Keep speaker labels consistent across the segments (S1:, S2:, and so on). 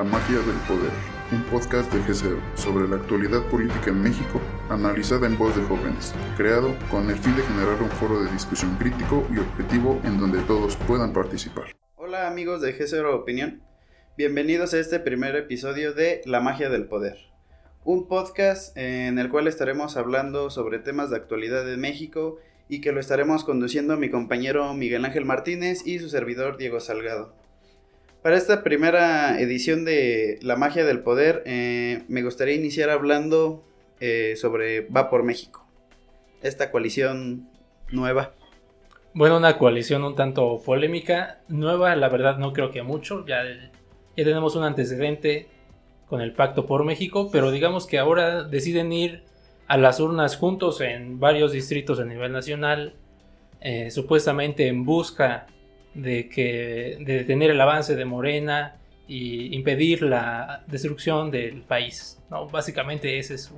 S1: La magia del poder, un podcast de G0 sobre la actualidad política en México, analizada en voz de jóvenes, creado con el fin de generar un foro de discusión crítico y objetivo en donde todos puedan participar.
S2: Hola amigos de G0 Opinión, bienvenidos a este primer episodio de La magia del poder, un podcast en el cual estaremos hablando sobre temas de actualidad de México y que lo estaremos conduciendo mi compañero Miguel Ángel Martínez y su servidor Diego Salgado. Para esta primera edición de La magia del poder, eh, me gustaría iniciar hablando eh, sobre Va por México, esta coalición nueva.
S3: Bueno, una coalición un tanto polémica, nueva, la verdad no creo que mucho, ya, ya tenemos un antecedente con el Pacto por México, pero digamos que ahora deciden ir a las urnas juntos en varios distritos a nivel nacional, eh, supuestamente en busca de, que, de detener el avance de Morena y impedir la destrucción del país. ¿no? Básicamente ese es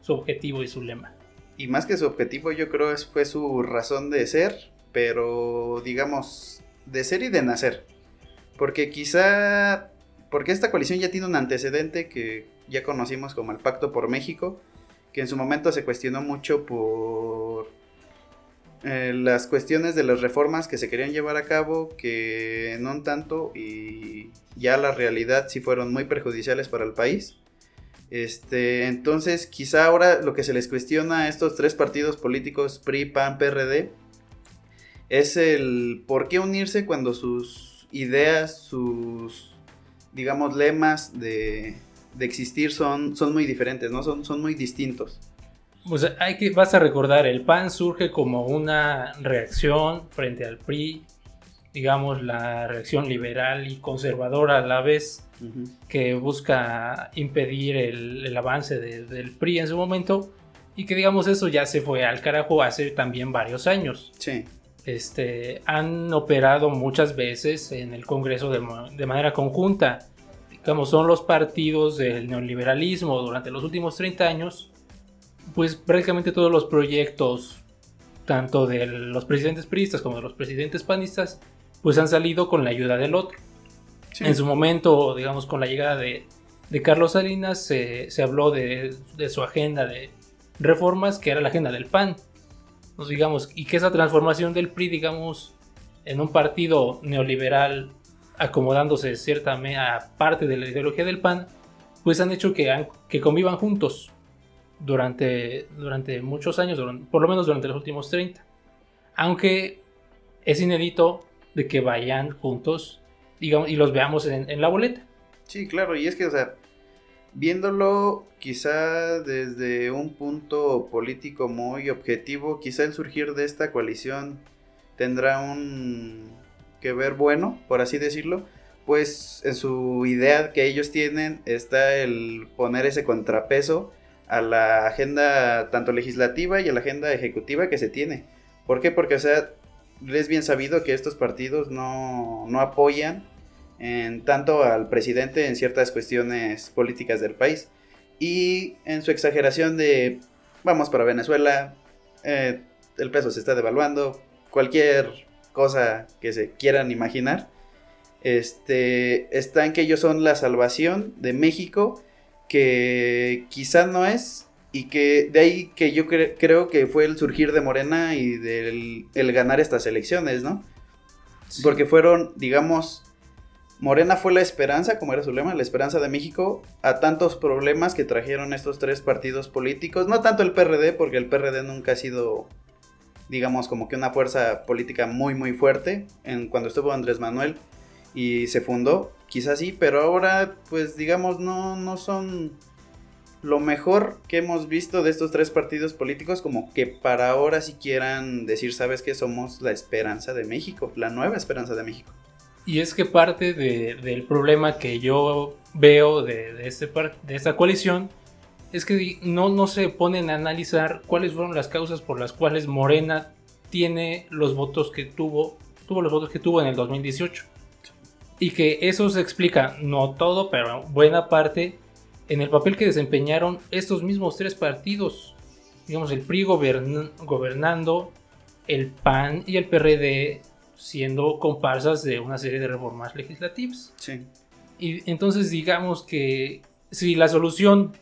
S3: su, objetivo y su lema.
S2: Y más que su objetivo, yo creo que fue su razón de ser, pero digamos, de ser y de nacer. Porque quizá, porque esta coalición ya tiene un antecedente que ya conocimos como el Pacto por México, que en su momento se cuestionó mucho por eh, las cuestiones de las reformas que se querían llevar a cabo, que no tanto, y ya la realidad sí fueron muy perjudiciales para el país. Este, entonces, quizá ahora lo que se les cuestiona a estos tres partidos políticos, PRI, PAN, PRD, es el por qué unirse cuando sus ideas, sus, digamos, lemas de, de existir son, son muy diferentes, ¿no? Son, son muy distintos.
S3: Pues hay que, vas a recordar, el PAN surge como una reacción frente al PRI, digamos la reacción liberal y conservadora a la vez, que busca impedir el, avance del PRI en su momento, y que digamos eso ya se fue al carajo hace también varios años.
S2: Sí.
S3: Este, han operado muchas veces en el Congreso de, de manera conjunta. Digamos, son los partidos del neoliberalismo durante los últimos 30 años pues prácticamente todos los proyectos, tanto de los presidentes priistas como de los presidentes panistas, pues han salido con la ayuda del otro. En su momento, digamos, con la llegada de, Carlos Salinas, se, habló de, su agenda de reformas, que era la agenda del PAN. Digamos, y que esa transformación del PRI, digamos, en un partido neoliberal acomodándose cierta parte de la ideología del PAN, pues han hecho que, que convivan juntos durante, durante muchos años, por lo menos durante los últimos 30. Aunque es inédito de que vayan juntos digamos, y los veamos en, la boleta.
S2: Sí, claro, y es que, o sea, viéndolo quizá desde un punto político muy objetivo, quizá el surgir de esta coalición tendrá un que ver bueno, por así decirlo, pues en su idea que ellos tienen está el poner ese contrapeso a la agenda tanto legislativa y a la agenda ejecutiva que se tiene. ¿Por qué? Porque, o sea, es bien sabido que estos partidos no, no apoyan en tanto al presidente en ciertas cuestiones políticas del país. Y en su exageración de vamos para Venezuela, eh, el peso se está devaluando, cualquier cosa que se quieran imaginar, este, está en que ellos son la salvación de México que quizá no es y que de ahí que yo creo que fue el surgir de Morena y del el ganar estas elecciones, ¿no? Porque fueron, digamos, Morena fue la esperanza, como era su lema, la esperanza de México, a tantos problemas que trajeron estos tres partidos políticos, no tanto el PRD, porque el PRD nunca ha sido, digamos, como que una fuerza política muy, muy fuerte, en, cuando estuvo Andrés Manuel y se fundó, quizás sí, pero ahora pues digamos no, no son lo mejor que hemos visto de estos tres partidos políticos como que para ahora si quieran decir, sabes que somos la esperanza de México, la nueva esperanza de México.
S3: Y es que parte del problema que yo veo de, este, de esta coalición es que no, no se ponen a analizar cuáles fueron las causas por las cuales Morena tiene los votos que tuvo, tuvo los votos que tuvo en el 2018 y que eso se explica, no todo, pero buena parte, en el papel que desempeñaron estos mismos tres partidos. Digamos, el PRI gobernando, el PAN y el PRD siendo comparsas de una serie de reformas legislativas.
S2: Sí.
S3: Y entonces digamos que si la solución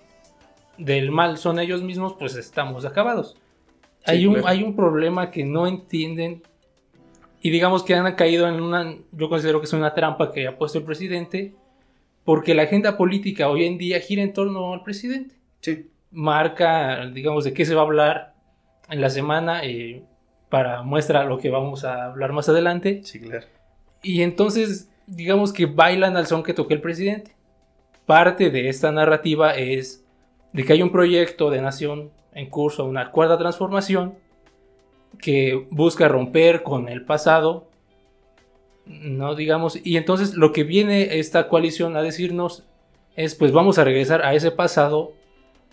S3: del mal son ellos mismos, pues estamos acabados. hay, un, hay un problema que no entienden y digamos que han caído en una, yo considero que es una trampa que ha puesto el presidente, porque la agenda política hoy en día gira en torno al presidente.
S2: Sí.
S3: Marca, digamos, de qué se va a hablar en la semana eh, para muestra lo que vamos a hablar más adelante.
S2: Sí, claro.
S3: Y entonces, digamos que bailan al son que toque el presidente. Parte de esta narrativa es de que hay un proyecto de nación en curso, una cuarta transformación, que busca romper con el pasado, no digamos, y entonces lo que viene esta coalición a decirnos es pues vamos a regresar a ese pasado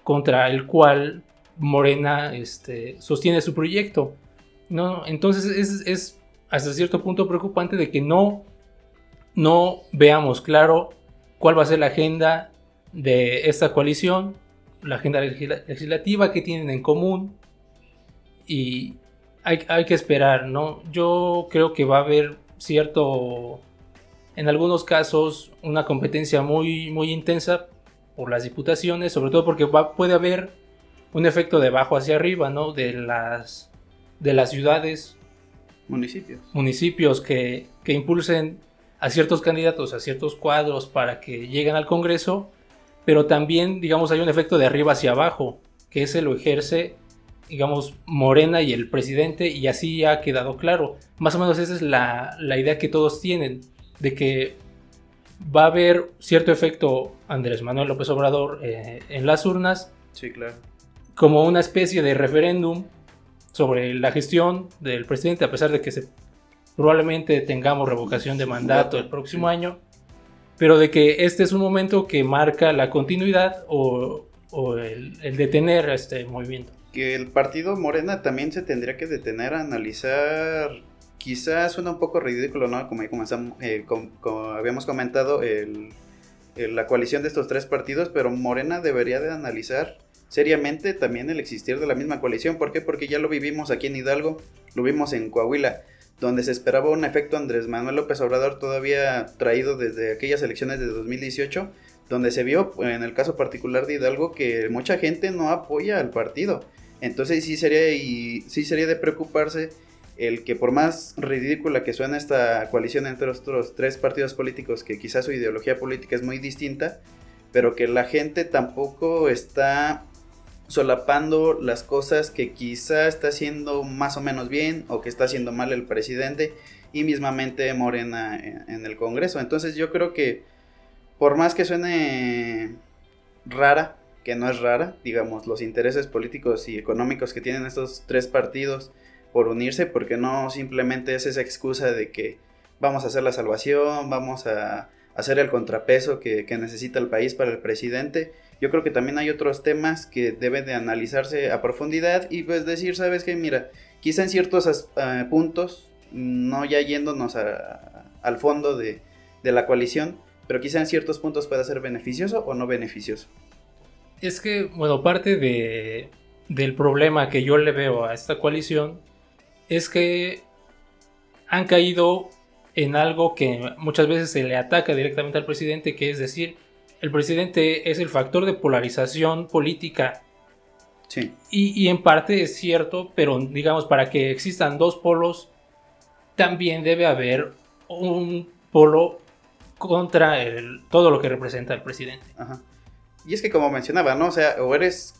S3: contra el cual Morena este, sostiene su proyecto. No, entonces es, es, hasta cierto punto preocupante de que no, no veamos claro cuál va a ser la agenda de esta coalición, la agenda legislativa que tienen en común y, hay, que esperar, ¿no? Yo creo que va a haber cierto, en algunos casos, una competencia muy, muy intensa por las diputaciones, sobre todo porque puede haber un efecto de abajo hacia arriba, ¿no? De las, de las ciudades.
S2: Municipios.
S3: Municipios que, que impulsen a ciertos candidatos, a ciertos cuadros para que lleguen al Congreso, pero también, digamos, hay un efecto de arriba hacia abajo, que ese lo ejerce digamos, Morena y el presidente, y así ha quedado claro. Más o menos esa es la, idea que todos tienen, de que va a haber cierto efecto Andrés Manuel López Obrador eh, en las urnas.
S2: Sí, claro.
S3: Como una especie de referéndum sobre la gestión del presidente, a pesar de que se, probablemente tengamos revocación de mandato el próximo año, pero de que este es un momento que marca la continuidad o, el, el detener este movimiento
S2: que el partido Morena también se tendría que detener a analizar, quizás suena un poco ridículo, ¿no? Como, eh, habíamos comentado, la coalición de estos tres partidos, pero Morena debería de analizar seriamente también el existir de la misma coalición. ¿Por qué? Porque ya lo vivimos aquí en Hidalgo, lo vimos en Coahuila, donde se esperaba un efecto Andrés Manuel López Obrador todavía traído desde aquellas elecciones de 2018 donde se vio en el caso particular de Hidalgo que mucha gente no apoya al partido. Entonces sí sería, y, sí sería de preocuparse el que por más ridícula que suene esta coalición entre los tres partidos políticos, que quizás su ideología política es muy distinta, pero que la gente tampoco está solapando las cosas que quizá está haciendo más o menos bien o que está haciendo mal el presidente y mismamente Morena en el Congreso. Entonces yo creo que por más que suene rara, que no es rara, digamos, los intereses políticos y económicos que tienen estos tres partidos por unirse, porque no simplemente es esa excusa de que vamos a hacer la salvación, vamos a hacer el contrapeso que, necesita el país para el presidente. Yo creo que también hay otros temas que deben de analizarse a profundidad y pues decir, sabes que mira, quizá en ciertos eh, puntos, no ya yéndonos al fondo de la coalición, pero quizá en ciertos puntos pueda ser beneficioso o no beneficioso.
S3: Es que, bueno, parte de, del problema que yo le veo a esta coalición es que han caído en algo que muchas veces se le ataca directamente al presidente, que es decir, el presidente es el factor de polarización política.
S2: Sí.
S3: Y, en parte es cierto, pero digamos, para que existan dos polos, también debe haber un polo contra el, todo lo que representa el presidente.
S2: Ajá. Y es que como mencionaba, ¿no? O sea, o eres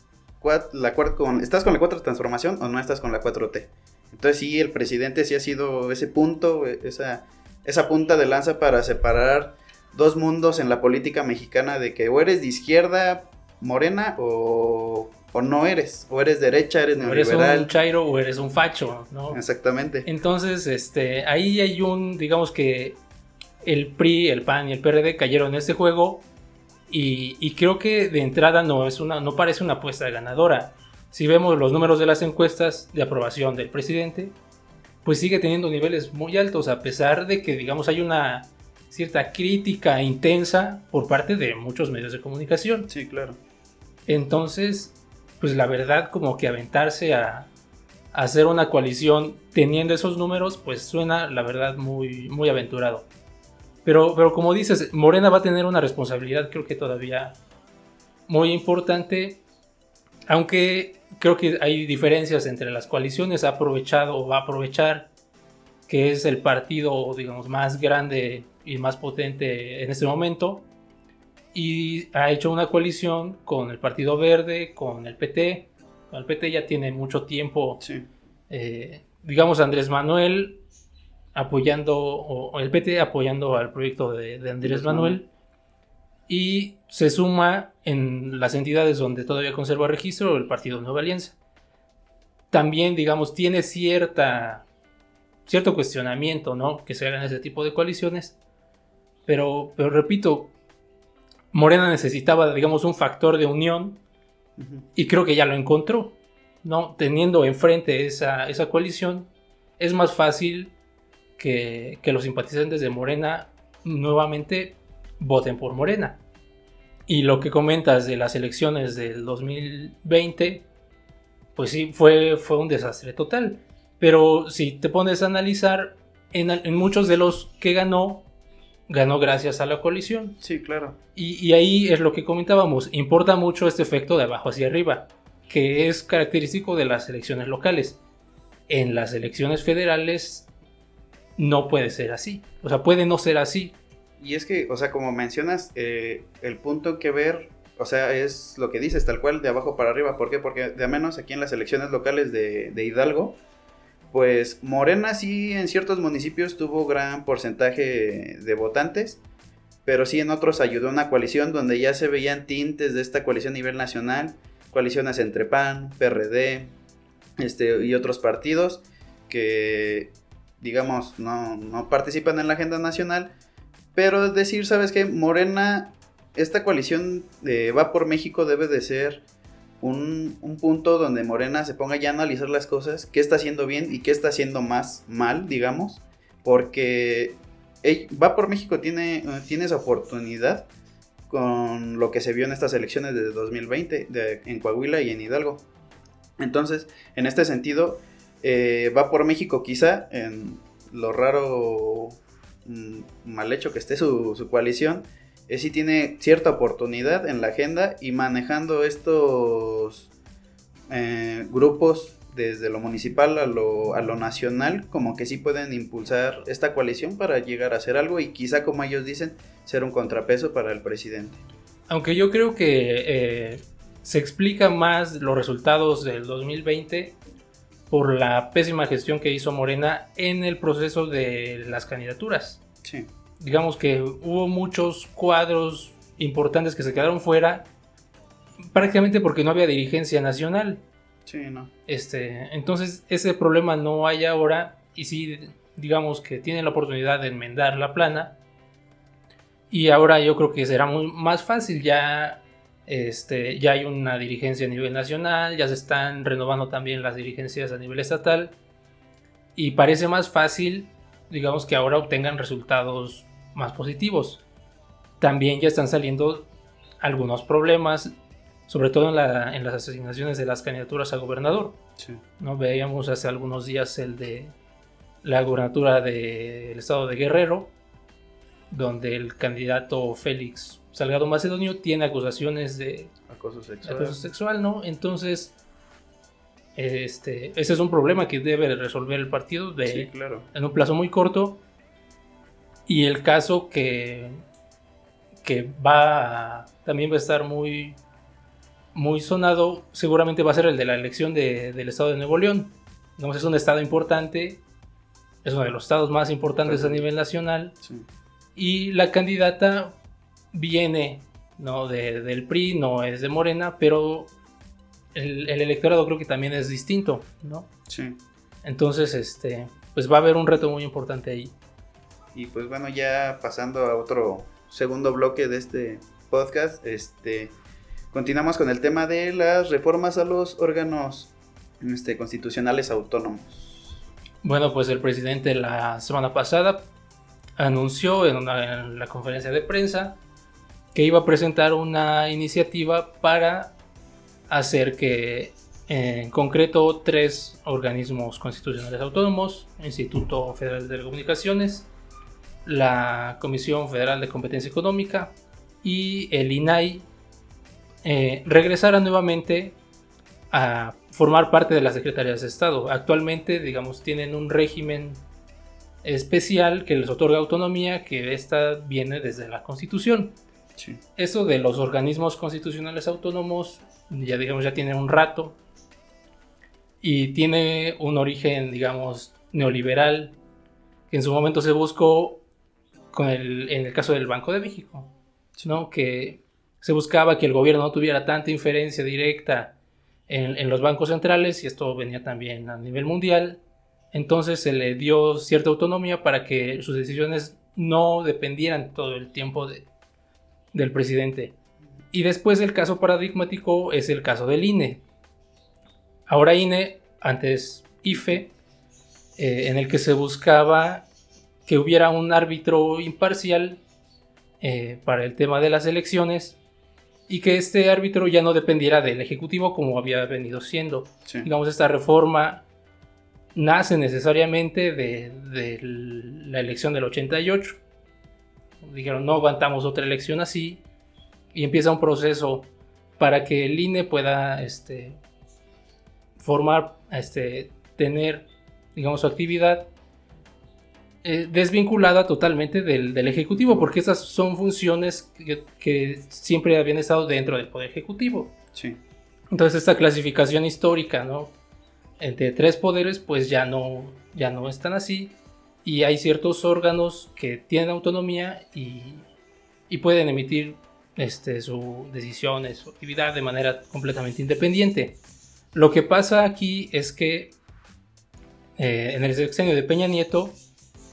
S2: la con, estás con la cuarta transformación o no estás con la 4T. Entonces sí, el presidente sí ha sido ese punto, esa, esa punta de lanza para separar dos mundos en la política mexicana de que o eres de izquierda morena o, o no eres, o eres derecha, eres neoliberal.
S3: eres un chairo o eres un facho, ¿no?
S2: Exactamente.
S3: Entonces, este, ahí hay un, digamos que el PRI, el PAN y el PRD cayeron en este juego y, creo que de entrada no, es una, no parece una apuesta ganadora. Si vemos los números de las encuestas de aprobación del presidente, pues sigue teniendo niveles muy altos, a pesar de que, digamos, hay una cierta crítica intensa por parte de muchos medios de comunicación.
S2: Sí, claro.
S3: Entonces, pues la verdad, como que aventarse a, a hacer una coalición teniendo esos números, pues suena, la verdad, muy, muy aventurado. Pero, pero como dices, Morena va a tener una responsabilidad, creo que todavía muy importante, aunque creo que hay diferencias entre las coaliciones, ha aprovechado o va a aprovechar que es el partido, digamos, más grande y más potente en este momento, y ha hecho una coalición con el Partido Verde, con el PT. El PT ya tiene mucho tiempo,
S2: Sí.
S3: eh, digamos, Andrés Manuel apoyando, o el PT apoyando al proyecto de, de Andrés Manuel, y se suma en las entidades donde todavía conserva registro el Partido Nueva Alianza. También, digamos, tiene cierta, cierto cuestionamiento, ¿no? Que se hagan ese tipo de coaliciones. Pero, pero repito, Morena necesitaba, digamos, un factor de unión y creo que ya lo encontró, ¿no? Teniendo enfrente esa, esa coalición, es más fácil que, que los simpatizantes de Morena nuevamente voten por Morena. Y lo que comentas de las elecciones del 2020, pues sí, fue, fue un desastre total. Pero si te pones a analizar, en, en muchos de los que ganó, ganó gracias a la coalición.
S2: Sí, claro.
S3: Y, y ahí es lo que comentábamos, importa mucho este efecto de abajo hacia arriba, que es característico de las elecciones locales. En las elecciones federales no puede ser así, o sea, puede no ser así.
S2: Y es que, o sea, como mencionas, eh, el punto que ver, o sea, es lo que dices, tal cual, de abajo para arriba. ¿Por qué? Porque de a menos aquí en las elecciones locales de, de Hidalgo, pues Morena sí en ciertos municipios tuvo gran porcentaje de votantes, pero sí en otros ayudó una coalición donde ya se veían tintes de esta coalición a nivel nacional, coaliciones entre PAN, PRD, este, y otros partidos que, digamos, no, no participan en la agenda nacional, pero es decir, ¿sabes qué? Morena, esta coalición de Va por México debe de ser un, un punto donde Morena se ponga ya a analizar las cosas, qué está haciendo bien y qué está haciendo más mal, digamos, porque Va por México tiene, eh, tiene esa oportunidad con lo que se vio en estas elecciones de 2020 de- en Coahuila y en Hidalgo. Entonces, en este sentido, eh, Va por México quizá en lo raro mm, mal hecho que esté su, coalición, es si tiene cierta oportunidad en la agenda y manejando estos eh, grupos desde lo municipal a lo, nacional, como que sí pueden impulsar esta coalición para llegar a hacer algo y quizá, como ellos dicen, ser un contrapeso para el presidente.
S3: Aunque yo creo que eh, se explica más los resultados del 2020 por la pésima gestión que hizo Morena en el proceso de las candidaturas.
S2: Sí,
S3: digamos que hubo muchos cuadros importantes que se quedaron fuera prácticamente porque no había dirigencia nacional.
S2: sí, no.
S3: Este, entonces ese problema no hay ahora y sí digamos que tienen la oportunidad de enmendar la plana y ahora yo creo que será muy más fácil ya este ya hay una dirigencia a nivel nacional, ya se están renovando también las dirigencias a nivel estatal y parece más fácil digamos que ahora obtengan resultados más positivos. También ya están saliendo algunos problemas, sobre todo en, la- en las asignaciones de las candidaturas a gobernador.
S2: Sí,
S3: ¿no? Veíamos hace algunos días el de la gubernatura del estado de Guerrero, donde el candidato Félix Salgado Macedonio tiene acusaciones de
S2: acoso sexual.
S3: acoso sexual, ¿no? Entonces, este, ese es un problema que debe resolver el partido de,
S2: Sí, claro.
S3: en un plazo muy corto. Y el caso que, que va a- también va a estar muy, muy sonado, seguramente va a ser el de la elección de- del estado de Nuevo León. Digamos, es un estado importante, es uno de los estados más importantes a nivel nacional.
S2: Sí.
S3: Y la candidata viene ¿no? de- del PRI, no es de Morena, pero el, el electorado creo que también es distinto, ¿no?
S2: sí.
S3: Entonces, este, pues va a haber un reto muy importante ahí.
S2: Y pues bueno, ya pasando a otro segundo bloque de este podcast, este continuamos con el tema de las reformas a los órganos este, constitucionales autónomos.
S3: Bueno, pues el presidente la semana pasada anunció en, la conferencia de prensa que iba a presentar una iniciativa para hacer que en concreto tres organismos constitucionales autónomos, Instituto Federal de Telecomunicaciones, la Comisión Federal de Competencia Económica y el INAI eh, regresaran nuevamente a formar parte de las secretarías de Estado. Actualmente, digamos, tienen un régimen especial que les otorga autonomía, que esta viene desde la Constitución. Eso de los organismos constitucionales autónomos, ya digamos, ya tiene un rato y tiene un origen, digamos, neoliberal, que en su momento se buscó con el, en el caso del Banco de México, ¿no? que se buscaba que el gobierno no tuviera tanta inferencia directa en, en los bancos centrales, y esto venía también a nivel mundial, entonces se le dio cierta autonomía para que sus decisiones no dependieran todo el tiempo de, del presidente. Y después el caso paradigmático es el caso del INE. Ahora INE, antes IFE, eh, en el que se buscaba que hubiera un árbitro imparcial eh, para el tema de las elecciones y que este árbitro ya no dependiera del Ejecutivo como había venido siendo. Digamos, esta reforma nace necesariamente de, de, la elección del 88 dijeron no aguantamos otra elección así y empieza un proceso para que el INE pueda este, formar, este, tener, digamos, su actividad eh, desvinculada totalmente del, Ejecutivo, porque esas son funciones que, siempre habían estado dentro del Poder Ejecutivo.
S2: Sí.
S3: Entonces esta clasificación histórica, ¿no? Entre tres poderes, pues ya no, ya no están así y hay ciertos órganos que tienen autonomía y, pueden emitir este, sus decisiones, su actividad de manera completamente independiente. Lo que pasa aquí es que eh, en el sexenio de Peña Nieto,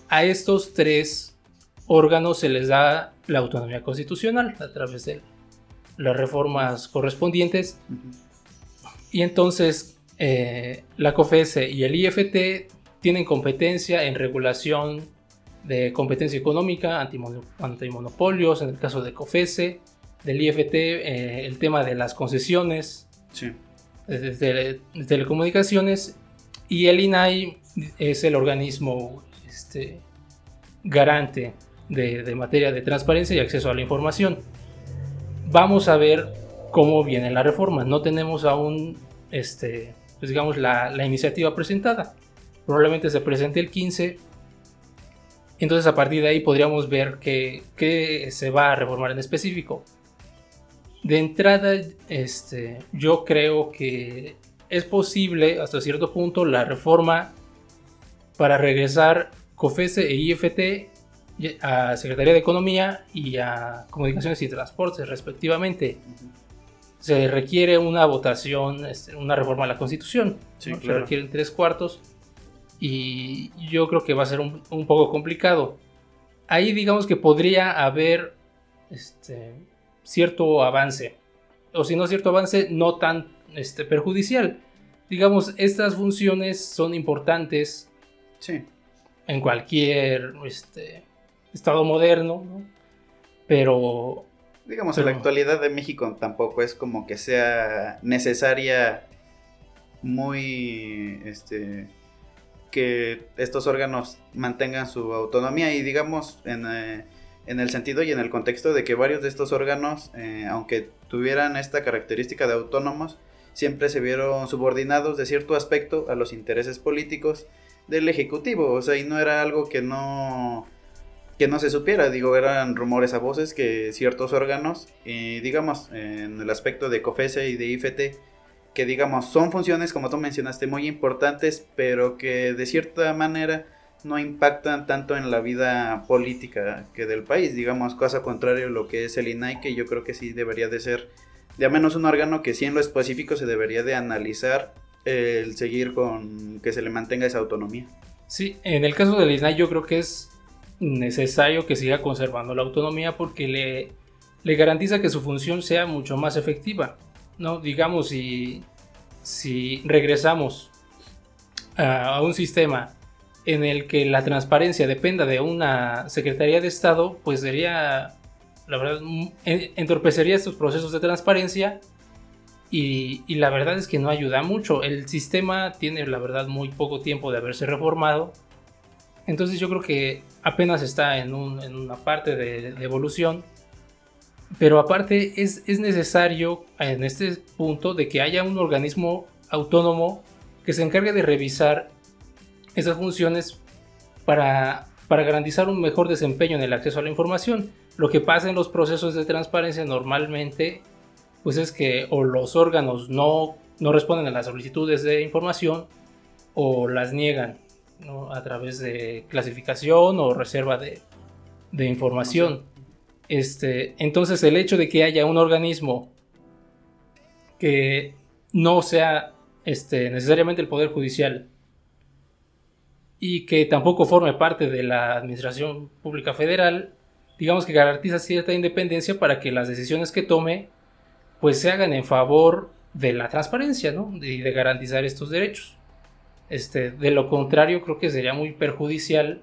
S3: a estos tres órganos se les da la autonomía constitucional a través de las reformas correspondientes. Y entonces eh, la COFESE y el IFT tienen competencia en regulación de competencia económica, antimonopolios, en el caso de COFESE, del IFT, eh, el tema de las concesiones de, telecomunicaciones, y el INAI es el organismo este, garante de, materia de transparencia y acceso a la información. Vamos a ver cómo viene la reforma. No tenemos aún, este, pues digamos, la, la iniciativa presentada probablemente se presente el 15. Entonces a partir de ahí podríamos ver qué, se va a reformar en específico. De entrada, este, yo creo que es posible hasta cierto punto la reforma para regresar COFESE e IFT a Secretaría de Economía y a Comunicaciones y Transportes respectivamente. Se requiere una votación, este, una reforma a la Constitución. Se requieren tres cuartos y yo creo que va a ser un, poco complicado. Ahí digamos que podría haber este, cierto avance, o si no cierto avance, no tan este, perjudicial. Digamos, estas funciones son importantes en cualquier este, estado moderno, pero...
S2: Digamos, en la actualidad de México tampoco es como que sea necesaria muy este que estos órganos mantengan su autonomía y digamos en, eh, el sentido y en el contexto de que varios de estos órganos, eh, aunque tuvieran esta característica de autónomos, siempre se vieron subordinados de cierto aspecto a los intereses políticos del Ejecutivo, o sea, y no era algo que no que no se supiera, digo, eran rumores a voces que ciertos órganos, y digamos, en el aspecto de COFESE y de IFT, que digamos son funciones como tú mencionaste muy importantes pero que de cierta manera no impactan tanto en la vida política que del país. Digamos cosa contrario a lo que es el INAI que yo creo que sí debería de ser de al menos un órgano que sí en lo específico se debería de analizar el seguir con que se le mantenga esa autonomía.
S3: Sí en el caso del INAI yo creo que es necesario que siga conservando la autonomía porque le le garantiza que su función sea mucho más efectiva ¿no? Digamos, si, si regresamos a, un sistema en el que la transparencia dependa de una Secretaría de Estado, pues sería, la verdad, entorpecería estos procesos de transparencia y, y, la verdad es que no ayuda mucho. El sistema tiene, la verdad, muy poco tiempo de haberse reformado Entonces yo creo que apenas está en, una parte de, evolución. Pero aparte es, es, necesario en este punto de que haya un organismo autónomo que se encargue de revisar esas funciones para, para garantizar un mejor desempeño en el acceso a la información. Lo que pasa en los procesos de transparencia normalmente pues es que o los órganos no, no responden a las solicitudes de información o las niegan a través de clasificación o reserva de, información. Este, entonces el hecho de que haya un organismo que no sea este, necesariamente el Poder Judicial y que tampoco forme parte de la Administración Pública Federal, digamos que garantiza cierta independencia para que las decisiones que tome pues se hagan en favor de la transparencia y de garantizar estos derechos. Este, de lo contrario, creo que sería muy perjudicial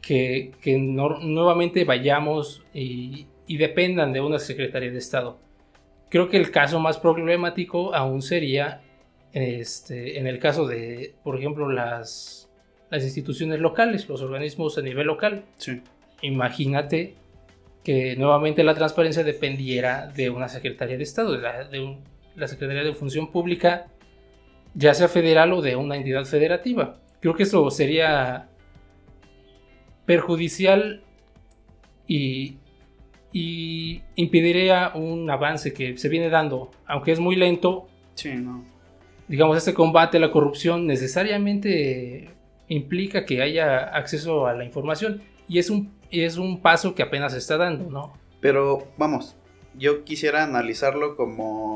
S3: que, nuevamente vayamos y, dependan de una Secretaría de Estado. Creo que el caso más problemático aún sería este, en el caso de, por ejemplo, las, las instituciones locales, los organismos a nivel local. Imagínate que nuevamente la transparencia dependiera de una Secretaría de Estado, de la, de la Secretaría de Función Pública ya sea federal o de una entidad federativa. Creo que eso sería perjudicial y, y impediría un avance que se viene dando, aunque es muy lento.
S2: Sí, no.
S3: Digamos, este combate a la corrupción necesariamente implica que haya acceso a la información y es un, es un paso que apenas se está dando, ¿no?
S2: Pero vamos, yo quisiera analizarlo como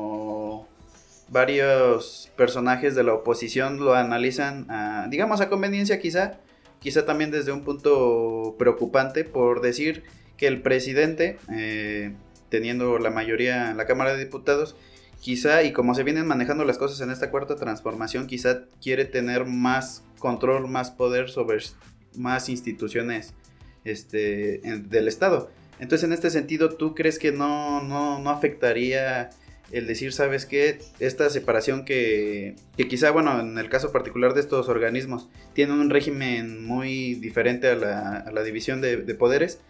S2: varios personajes de la oposición lo analizan, digamos, a conveniencia quizá, quizá también desde un punto preocupante por decir que el presidente, eh, teniendo la mayoría en la Cámara de Diputados, quizá, y como se vienen manejando las cosas en esta cuarta transformación, quizá quiere tener más control, más poder sobre más instituciones este, del Estado. Entonces, en este sentido, ¿tú crees que no, no, no afectaría el decir, ¿sabes qué? Esta separación que, que quizá, bueno, en el caso particular de estos organismos, tienen un régimen muy diferente a la, división de, poderes,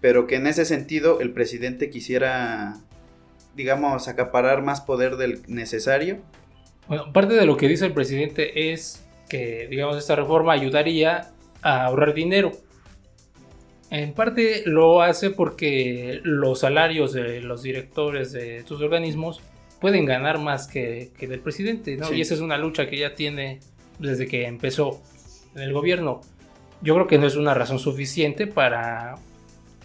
S2: pero que en ese sentido el presidente quisiera, digamos, acaparar más poder del necesario.
S3: Bueno, parte de lo que dice el presidente es que, digamos, esta reforma ayudaría a ahorrar dinero en parte lo hace porque los salarios de los directores de estos organismos pueden ganar más que, que del presidente, ¿no? Y esa es una lucha que ya tiene desde que empezó en el gobierno. Yo creo que no es una razón suficiente para,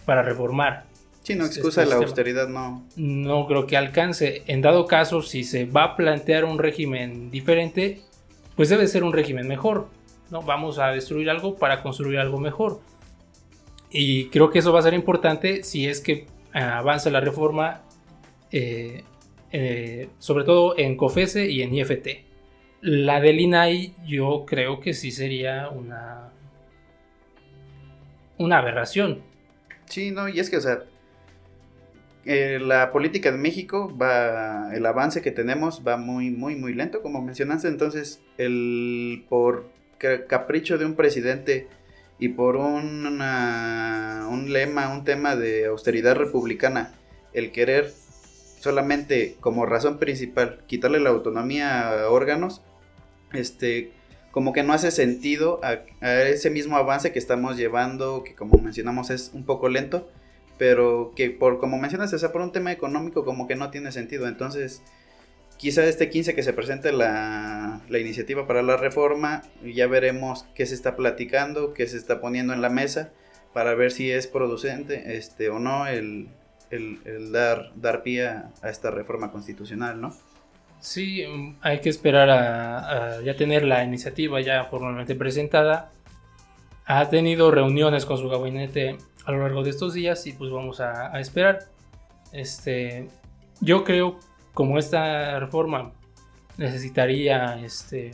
S3: para reformar.
S2: Sí, no este excusa la austeridad, no.
S3: No creo que alcance. En dado caso, si se va a plantear un régimen diferente, pues debe ser un régimen mejor. ¿no? Vamos a destruir algo para construir algo mejor. Y creo que eso va a ser importante si es que eh, avanza la reforma, eh, eh, sobre todo en COFESE y en IFT. La del INAI yo creo que sí sería una, una aberración.
S2: Sí, no, y es que, o sea, la política de México va, el avance que tenemos va muy, muy, muy lento, como mencionaste. Entonces, el por capricho de un presidente y por una, un lema, un tema de austeridad republicana, el querer solamente como razón principal quitarle la autonomía a órganos, este, como que no hace sentido a, ese mismo avance que estamos llevando, que como mencionamos es un poco lento, pero que por como mencionas, o sea, por un tema económico como que no tiene sentido. Entonces, quizá este 15 que se presente la, iniciativa para la reforma, ya veremos qué se está platicando, qué se está poniendo en la mesa para ver si es producente este, o no el, dar, dar pie a, esta reforma constitucional, ¿no?
S3: Sí, hay que esperar a, ya tener la iniciativa ya formalmente presentada. Ha tenido reuniones con su gabinete a lo largo de estos días y pues vamos a, a esperar. Este, yo creo como esta reforma necesitaría este,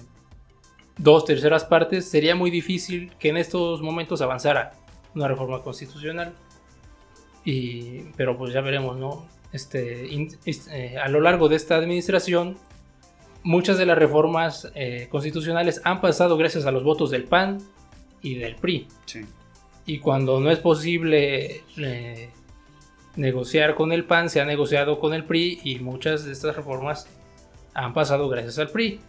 S3: dos terceras partes, sería muy difícil que en estos momentos avanzara una reforma constitucional. Y, pero pues ya veremos, ¿no? Este, eh, a lo largo de esta administración, muchas de las reformas eh, constitucionales han pasado gracias a los votos del PAN y del PRI.
S2: Sí.
S3: Y cuando no es posible eh, negociar con el PAN, se ha negociado con el PRI y muchas de estas reformas han pasado gracias al PRI.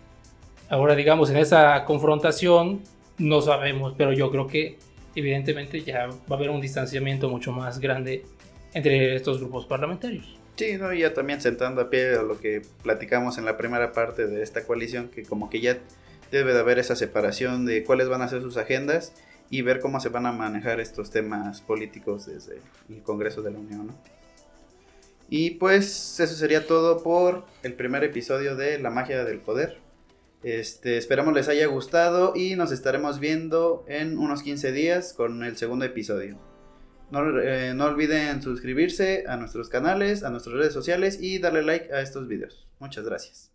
S3: Ahora, digamos, en esa confrontación no sabemos, pero yo creo que evidentemente ya va a haber un distanciamiento mucho más grande entre estos grupos parlamentarios.
S2: Sí, no, ya también sentando a pie a lo que platicamos en la primera parte de esta coalición, que como que ya debe de haber esa separación de cuáles van a ser sus agendas y ver cómo se van a manejar estos temas políticos desde el Congreso de la Unión. ¿no? Y pues eso sería todo por el primer episodio de La magia del poder. Este, esperamos les haya gustado y nos estaremos viendo en unos 15 días con el segundo episodio. No, eh, no olviden suscribirse a nuestros canales, a nuestras redes sociales y darle like a estos videos. Muchas gracias.